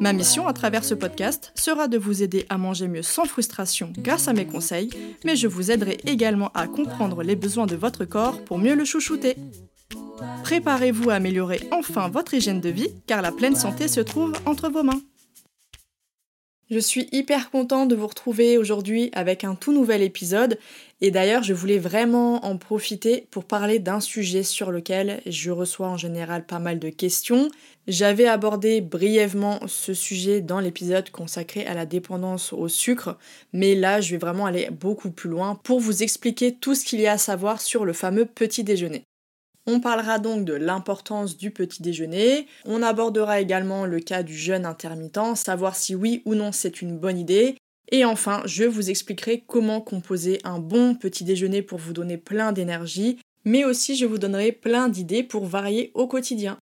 Ma mission à travers ce podcast sera de vous aider à manger mieux sans frustration grâce à mes conseils, mais je vous aiderai également à comprendre les besoins de votre corps pour mieux le chouchouter. Préparez-vous à améliorer enfin votre hygiène de vie car la pleine santé se trouve entre vos mains. Je suis hyper contente de vous retrouver aujourd'hui avec un tout nouvel épisode et d'ailleurs je voulais vraiment en profiter pour parler d'un sujet sur lequel je reçois en général pas mal de questions. J'avais abordé brièvement ce sujet dans l'épisode consacré à la dépendance au sucre mais là je vais vraiment aller beaucoup plus loin pour vous expliquer tout ce qu'il y a à savoir sur le fameux petit déjeuner. On parlera donc de l'importance du petit déjeuner. On abordera également le cas du jeûne intermittent, savoir si oui ou non c'est une bonne idée. Et enfin, je vous expliquerai comment composer un bon petit déjeuner pour vous donner plein d'énergie, mais aussi je vous donnerai plein d'idées pour varier au quotidien.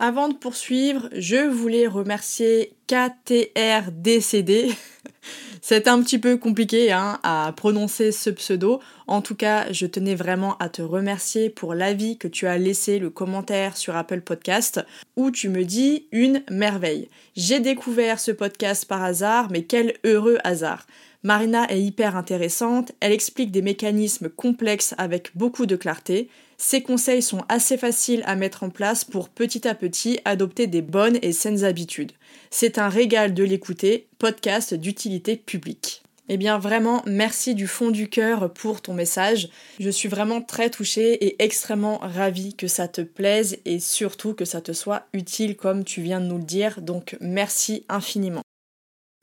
Avant de poursuivre, je voulais remercier KTRDCD. C'est un petit peu compliqué hein, à prononcer ce pseudo. En tout cas, je tenais vraiment à te remercier pour l'avis que tu as laissé, le commentaire sur Apple Podcast, où tu me dis une merveille. J'ai découvert ce podcast par hasard, mais quel heureux hasard. Marina est hyper intéressante, elle explique des mécanismes complexes avec beaucoup de clarté. Ses conseils sont assez faciles à mettre en place pour petit à petit adopter des bonnes et saines habitudes. C'est un régal de l'écouter, podcast d'utilité publique. Eh bien vraiment, merci du fond du cœur pour ton message. Je suis vraiment très touchée et extrêmement ravie que ça te plaise et surtout que ça te soit utile comme tu viens de nous le dire. Donc merci infiniment.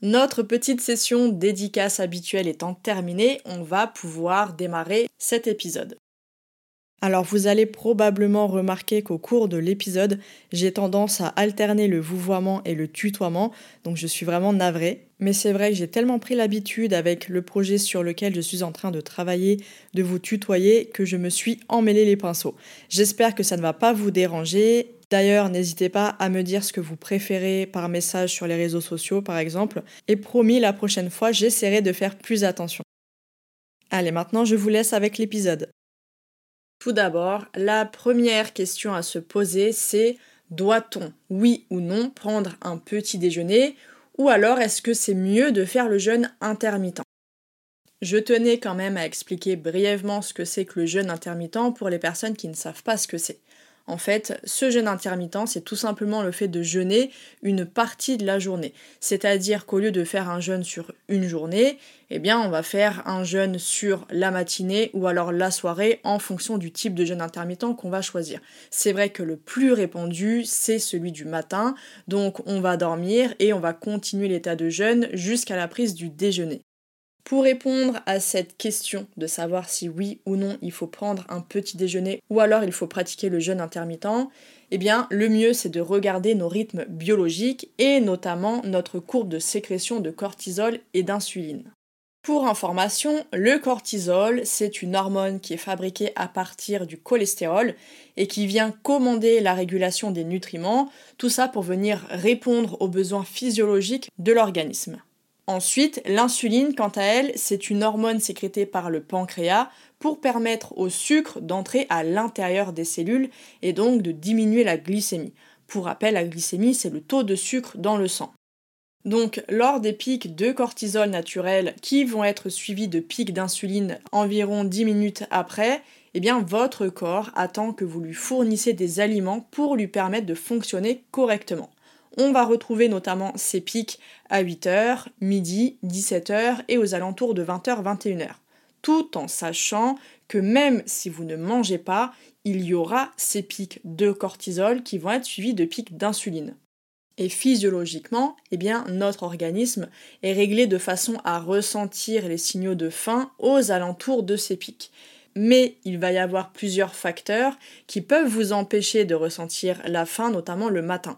Notre petite session dédicace habituelle étant terminée, on va pouvoir démarrer cet épisode. Alors vous allez probablement remarquer qu'au cours de l'épisode, j'ai tendance à alterner le vouvoiement et le tutoiement, donc je suis vraiment navrée. Mais c'est vrai que j'ai tellement pris l'habitude avec le projet sur lequel je suis en train de travailler de vous tutoyer que je me suis emmêlé les pinceaux. J'espère que ça ne va pas vous déranger. D'ailleurs, n'hésitez pas à me dire ce que vous préférez par message sur les réseaux sociaux par exemple. Et promis, la prochaine fois, j'essaierai de faire plus attention. Allez, maintenant je vous laisse avec l'épisode. Tout d'abord, la première question à se poser, c'est doit-on, oui ou non, prendre un petit déjeuner ou alors est-ce que c'est mieux de faire le jeûne intermittent? Je tenais quand même à expliquer brièvement ce que c'est que le jeûne intermittent pour les personnes qui ne savent pas ce que c'est. En fait, ce jeûne intermittent, c'est tout simplement le fait de jeûner une partie de la journée. C'est-à-dire qu'au lieu de faire un jeûne sur une journée, eh bien, on va faire un jeûne sur la matinée ou alors la soirée en fonction du type de jeûne intermittent qu'on va choisir. C'est vrai que le plus répandu, c'est celui du matin. Donc, on va dormir et on va continuer l'état de jeûne jusqu'à la prise du déjeuner. Pour répondre à cette question de savoir si oui ou non il faut prendre un petit déjeuner ou alors il faut pratiquer le jeûne intermittent, eh bien le mieux c'est de regarder nos rythmes biologiques et notamment notre courbe de sécrétion de cortisol et d'insuline. Pour information, le cortisol, c'est une hormone qui est fabriquée à partir du cholestérol et qui vient commander la régulation des nutriments, tout ça pour venir répondre aux besoins physiologiques de l'organisme. Ensuite, l'insuline, quant à elle, c'est une hormone sécrétée par le pancréas pour permettre au sucre d'entrer à l'intérieur des cellules et donc de diminuer la glycémie. Pour rappel, la glycémie, c'est le taux de sucre dans le sang. Donc, lors des pics de cortisol naturel qui vont être suivis de pics d'insuline environ 10 minutes après, eh bien, votre corps attend que vous lui fournissez des aliments pour lui permettre de fonctionner correctement. On va retrouver notamment ces pics à 8h, midi, 17h et aux alentours de 20h, 21h. Tout en sachant que même si vous ne mangez pas, il y aura ces pics de cortisol qui vont être suivis de pics d'insuline. Et physiologiquement, eh bien, notre organisme est réglé de façon à ressentir les signaux de faim aux alentours de ces pics. Mais il va y avoir plusieurs facteurs qui peuvent vous empêcher de ressentir la faim, notamment le matin.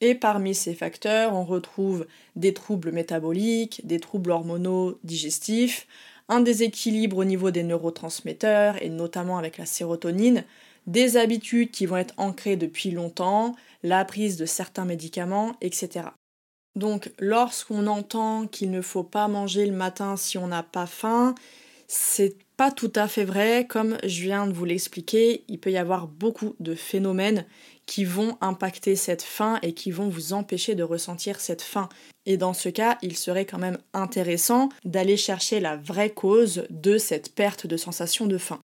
Et parmi ces facteurs, on retrouve des troubles métaboliques, des troubles hormonaux digestifs, un déséquilibre au niveau des neurotransmetteurs et notamment avec la sérotonine, des habitudes qui vont être ancrées depuis longtemps, la prise de certains médicaments, etc. Donc lorsqu'on entend qu'il ne faut pas manger le matin si on n'a pas faim, c'est pas tout à fait vrai, comme je viens de vous l'expliquer, il peut y avoir beaucoup de phénomènes qui vont impacter cette faim et qui vont vous empêcher de ressentir cette faim. Et dans ce cas, il serait quand même intéressant d'aller chercher la vraie cause de cette perte de sensation de faim.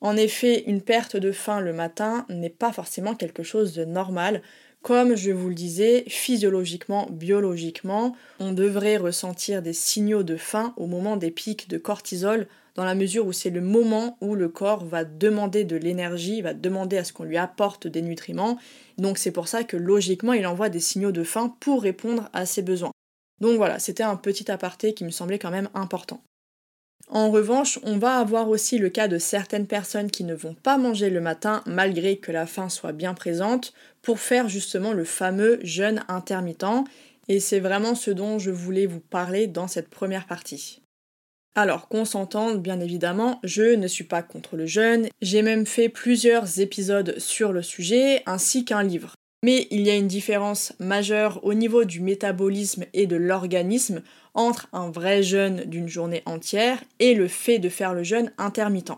En effet, une perte de faim le matin n'est pas forcément quelque chose de normal. Comme je vous le disais, physiologiquement, biologiquement, on devrait ressentir des signaux de faim au moment des pics de cortisol dans la mesure où c'est le moment où le corps va demander de l'énergie, va demander à ce qu'on lui apporte des nutriments. Donc c'est pour ça que logiquement il envoie des signaux de faim pour répondre à ses besoins. Donc voilà, c'était un petit aparté qui me semblait quand même important. En revanche, on va avoir aussi le cas de certaines personnes qui ne vont pas manger le matin malgré que la faim soit bien présente pour faire justement le fameux jeûne intermittent et c'est vraiment ce dont je voulais vous parler dans cette première partie. Alors qu'on s'entende, bien évidemment, je ne suis pas contre le jeûne, j'ai même fait plusieurs épisodes sur le sujet, ainsi qu'un livre. Mais il y a une différence majeure au niveau du métabolisme et de l'organisme entre un vrai jeûne d'une journée entière et le fait de faire le jeûne intermittent.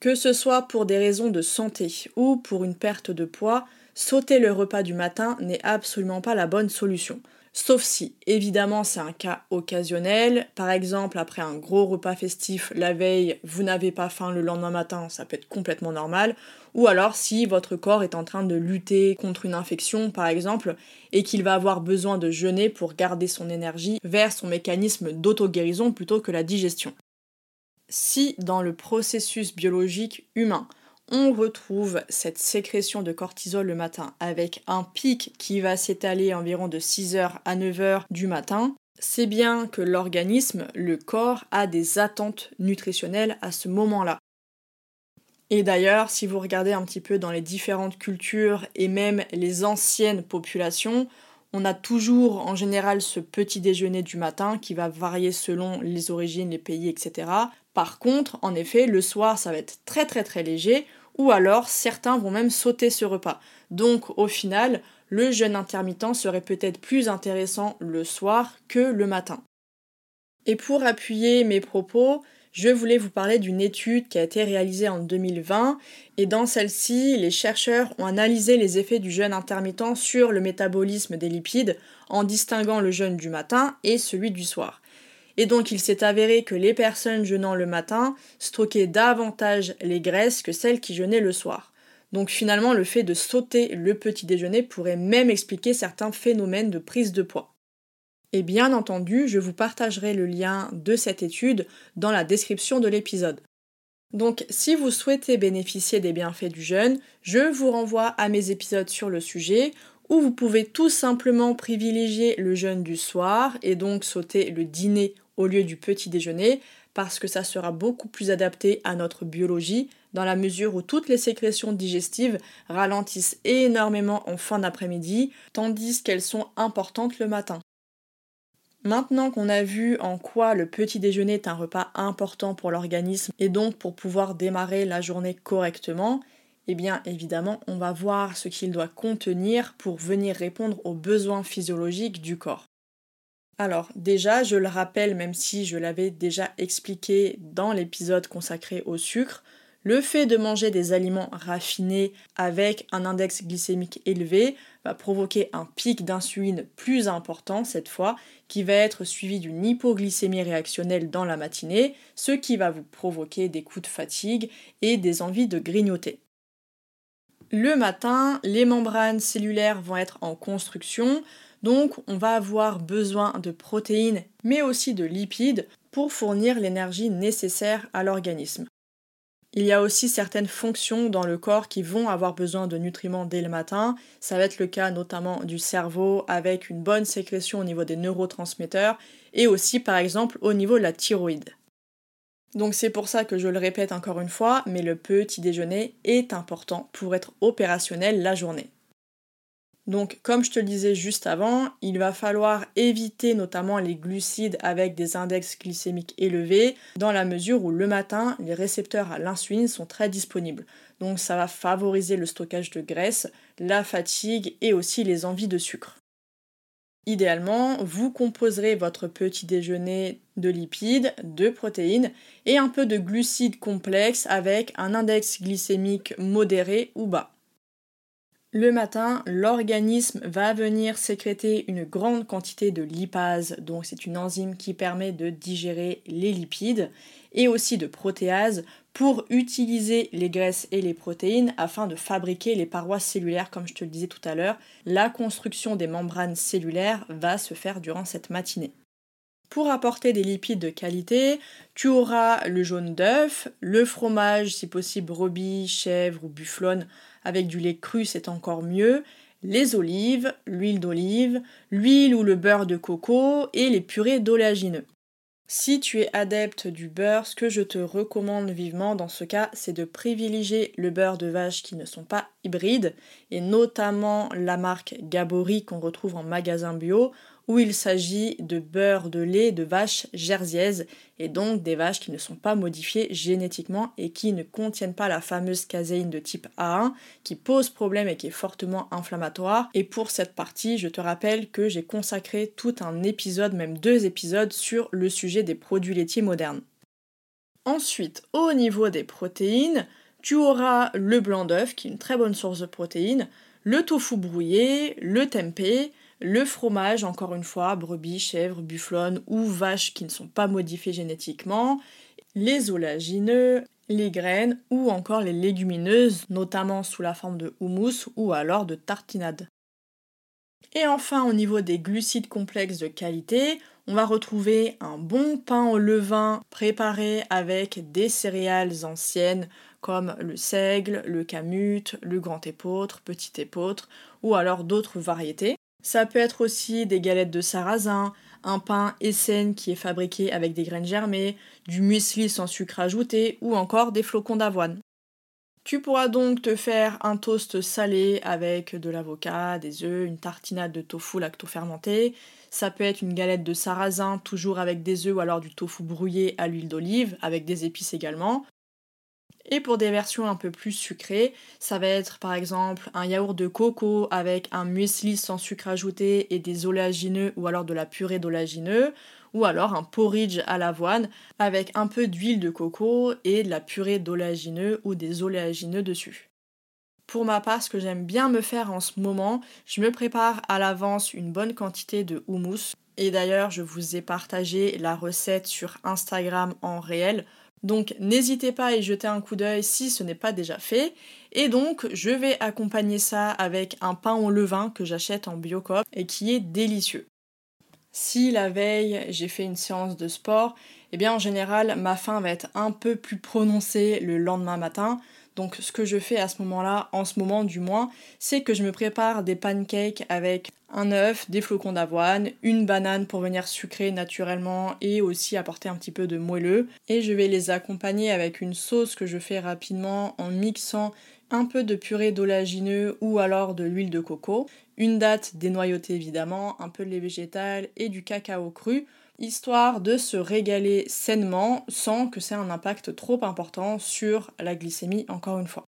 Que ce soit pour des raisons de santé ou pour une perte de poids, sauter le repas du matin n'est absolument pas la bonne solution. Sauf si, évidemment, c'est un cas occasionnel. Par exemple, après un gros repas festif la veille, vous n'avez pas faim le lendemain matin, ça peut être complètement normal. Ou alors si votre corps est en train de lutter contre une infection, par exemple, et qu'il va avoir besoin de jeûner pour garder son énergie vers son mécanisme d'auto-guérison plutôt que la digestion. Si dans le processus biologique humain, on retrouve cette sécrétion de cortisol le matin avec un pic qui va s'étaler environ de 6h à 9h du matin, c'est bien que l'organisme, le corps, a des attentes nutritionnelles à ce moment-là. Et d'ailleurs, si vous regardez un petit peu dans les différentes cultures et même les anciennes populations, on a toujours en général ce petit déjeuner du matin qui va varier selon les origines, les pays, etc. Par contre, en effet, le soir, ça va être très très très léger ou alors certains vont même sauter ce repas. Donc au final, le jeûne intermittent serait peut-être plus intéressant le soir que le matin. Et pour appuyer mes propos, je voulais vous parler d'une étude qui a été réalisée en 2020 et dans celle-ci, les chercheurs ont analysé les effets du jeûne intermittent sur le métabolisme des lipides en distinguant le jeûne du matin et celui du soir. Et donc il s'est avéré que les personnes jeûnant le matin stockaient davantage les graisses que celles qui jeûnaient le soir. Donc finalement le fait de sauter le petit déjeuner pourrait même expliquer certains phénomènes de prise de poids. Et bien entendu, je vous partagerai le lien de cette étude dans la description de l'épisode. Donc si vous souhaitez bénéficier des bienfaits du jeûne, je vous renvoie à mes épisodes sur le sujet où vous pouvez tout simplement privilégier le jeûne du soir et donc sauter le dîner au lieu du petit déjeuner parce que ça sera beaucoup plus adapté à notre biologie dans la mesure où toutes les sécrétions digestives ralentissent énormément en fin d'après-midi tandis qu'elles sont importantes le matin. Maintenant qu'on a vu en quoi le petit déjeuner est un repas important pour l'organisme et donc pour pouvoir démarrer la journée correctement, eh bien évidemment on va voir ce qu'il doit contenir pour venir répondre aux besoins physiologiques du corps. Alors déjà, je le rappelle, même si je l'avais déjà expliqué dans l'épisode consacré au sucre, le fait de manger des aliments raffinés avec un index glycémique élevé va provoquer un pic d'insuline plus important cette fois, qui va être suivi d'une hypoglycémie réactionnelle dans la matinée, ce qui va vous provoquer des coups de fatigue et des envies de grignoter. Le matin, les membranes cellulaires vont être en construction, donc on va avoir besoin de protéines mais aussi de lipides pour fournir l'énergie nécessaire à l'organisme. Il y a aussi certaines fonctions dans le corps qui vont avoir besoin de nutriments dès le matin. Ça va être le cas notamment du cerveau avec une bonne sécrétion au niveau des neurotransmetteurs et aussi par exemple au niveau de la thyroïde. Donc c'est pour ça que je le répète encore une fois, mais le petit déjeuner est important pour être opérationnel la journée. Donc, comme je te le disais juste avant, il va falloir éviter notamment les glucides avec des index glycémiques élevés, dans la mesure où le matin, les récepteurs à l'insuline sont très disponibles. Donc, ça va favoriser le stockage de graisse, la fatigue et aussi les envies de sucre. Idéalement, vous composerez votre petit déjeuner de lipides, de protéines et un peu de glucides complexes avec un index glycémique modéré ou bas. Le matin, l'organisme va venir sécréter une grande quantité de lipase, donc c'est une enzyme qui permet de digérer les lipides, et aussi de protéase pour utiliser les graisses et les protéines afin de fabriquer les parois cellulaires, comme je te le disais tout à l'heure. La construction des membranes cellulaires va se faire durant cette matinée. Pour apporter des lipides de qualité, tu auras le jaune d'œuf, le fromage, si possible brebis, chèvre ou bufflonne, avec du lait cru c'est encore mieux, les olives, l'huile d'olive, l'huile ou le beurre de coco et les purées d'oléagineux. Si tu es adepte du beurre, ce que je te recommande vivement dans ce cas, c'est de privilégier le beurre de vache qui ne sont pas hybrides, et notamment la marque Gabori qu'on retrouve en magasin bio où il s'agit de beurre de lait de vache jersiaise et donc des vaches qui ne sont pas modifiées génétiquement et qui ne contiennent pas la fameuse caséine de type A1 qui pose problème et qui est fortement inflammatoire. Et pour cette partie, je te rappelle que j'ai consacré tout un épisode, même deux épisodes, sur le sujet des produits laitiers modernes. Ensuite, au niveau des protéines, tu auras le blanc d'œuf qui est une très bonne source de protéines, le tofu brouillé, le tempeh, le fromage, encore une fois, brebis, chèvre, bufflonne ou vaches qui ne sont pas modifiées génétiquement, les oléagineux, les graines ou encore les légumineuses, notamment sous la forme de houmous ou alors de tartinade. Et enfin, au niveau des glucides complexes de qualité, on va retrouver un bon pain au levain préparé avec des céréales anciennes comme le seigle, le camut, le grand épeautre, petit épeautre ou alors d'autres variétés. Ça peut être aussi des galettes de sarrasin, un pain Essen qui est fabriqué avec des graines germées, du muesli sans sucre ajouté ou encore des flocons d'avoine. Tu pourras donc te faire un toast salé avec de l'avocat, des œufs, une tartinade de tofu lacto-fermenté. Ça peut être une galette de sarrasin, toujours avec des œufs ou alors du tofu brouillé à l'huile d'olive, avec des épices également. Et pour des versions un peu plus sucrées, ça va être par exemple un yaourt de coco avec un muesli sans sucre ajouté et des oléagineux ou alors de la purée d'oléagineux, ou alors un porridge à l'avoine avec un peu d'huile de coco et de la purée d'oléagineux ou des oléagineux dessus. Pour ma part, ce que j'aime bien me faire en ce moment, je me prépare à l'avance une bonne quantité de houmous. Et d'ailleurs, je vous ai partagé la recette sur Instagram en réel donc n'hésitez pas à y jeter un coup d'œil si ce n'est pas déjà fait. Et donc je vais accompagner ça avec un pain au levain que j'achète en biocop et qui est délicieux. Si la veille j'ai fait une séance de sport, eh bien en général ma faim va être un peu plus prononcée le lendemain matin. Donc ce que je fais à ce moment-là, en ce moment du moins, c'est que je me prépare des pancakes avec un œuf, des flocons d'avoine, une banane pour venir sucrer naturellement et aussi apporter un petit peu de moelleux. Et je vais les accompagner avec une sauce que je fais rapidement en mixant un peu de purée d'oléagineux ou alors de l'huile de coco, une date dénoyautée évidemment, un peu de lait végétal et du cacao cru histoire de se régaler sainement sans que ça ait un impact trop important sur la glycémie encore une fois.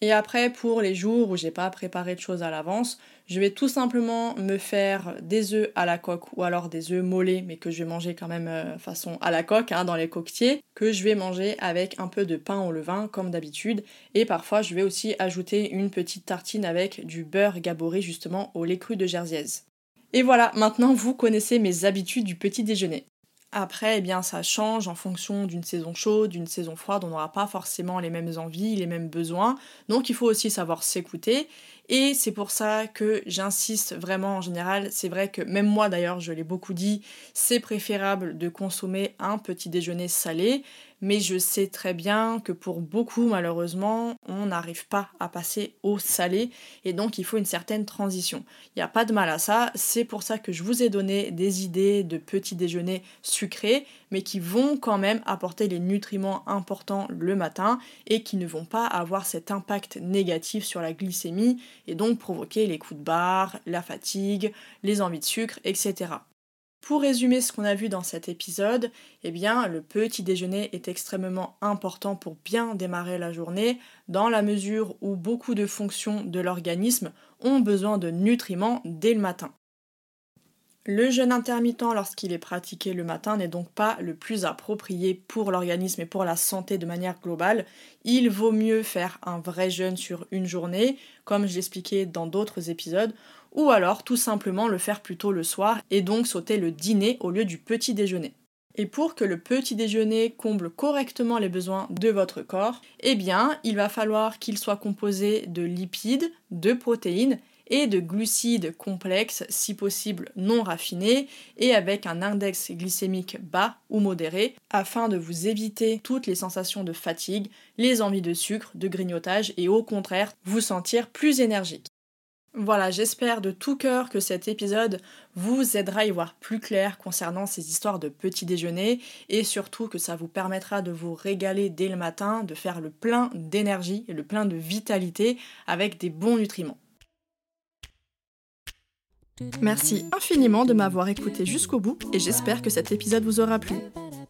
Et après, pour les jours où j'ai pas préparé de choses à l'avance, je vais tout simplement me faire des œufs à la coque ou alors des œufs mollets, mais que je vais manger quand même euh, façon à la coque, hein, dans les coquetiers, que je vais manger avec un peu de pain au levain, comme d'habitude. Et parfois, je vais aussi ajouter une petite tartine avec du beurre gaboré justement au lait cru de Jersiaise. Et voilà, maintenant vous connaissez mes habitudes du petit déjeuner. Après, eh bien, ça change en fonction d'une saison chaude, d'une saison froide, on n'aura pas forcément les mêmes envies, les mêmes besoins. Donc il faut aussi savoir s'écouter. Et c'est pour ça que j'insiste vraiment en général. C'est vrai que même moi d'ailleurs, je l'ai beaucoup dit, c'est préférable de consommer un petit déjeuner salé. Mais je sais très bien que pour beaucoup, malheureusement, on n'arrive pas à passer au salé et donc il faut une certaine transition. Il n'y a pas de mal à ça, c'est pour ça que je vous ai donné des idées de petits déjeuners sucrés, mais qui vont quand même apporter les nutriments importants le matin et qui ne vont pas avoir cet impact négatif sur la glycémie et donc provoquer les coups de barre, la fatigue, les envies de sucre, etc. Pour résumer ce qu'on a vu dans cet épisode, eh bien, le petit déjeuner est extrêmement important pour bien démarrer la journée, dans la mesure où beaucoup de fonctions de l'organisme ont besoin de nutriments dès le matin. Le jeûne intermittent lorsqu'il est pratiqué le matin n'est donc pas le plus approprié pour l'organisme et pour la santé de manière globale. Il vaut mieux faire un vrai jeûne sur une journée, comme je l'expliquais dans d'autres épisodes, ou alors tout simplement le faire plutôt le soir et donc sauter le dîner au lieu du petit déjeuner. Et pour que le petit déjeuner comble correctement les besoins de votre corps, eh bien, il va falloir qu'il soit composé de lipides, de protéines et de glucides complexes, si possible non raffinés, et avec un index glycémique bas ou modéré, afin de vous éviter toutes les sensations de fatigue, les envies de sucre, de grignotage, et au contraire, vous sentir plus énergique. Voilà, j'espère de tout cœur que cet épisode vous aidera à y voir plus clair concernant ces histoires de petit déjeuner et surtout que ça vous permettra de vous régaler dès le matin, de faire le plein d'énergie et le plein de vitalité avec des bons nutriments. Merci infiniment de m'avoir écouté jusqu'au bout et j'espère que cet épisode vous aura plu.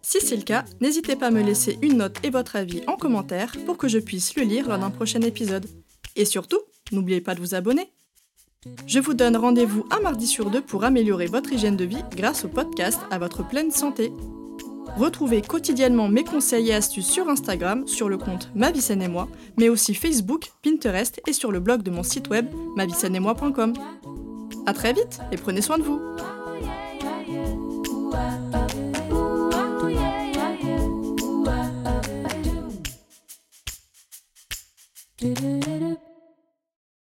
Si c'est le cas, n'hésitez pas à me laisser une note et votre avis en commentaire pour que je puisse le lire lors d'un prochain épisode. Et surtout, n'oubliez pas de vous abonner. Je vous donne rendez-vous un mardi sur deux pour améliorer votre hygiène de vie grâce au podcast à votre pleine santé. Retrouvez quotidiennement mes conseils et astuces sur Instagram, sur le compte Ma et moi, mais aussi Facebook, Pinterest et sur le blog de mon site web moi.com. A très vite et prenez soin de vous.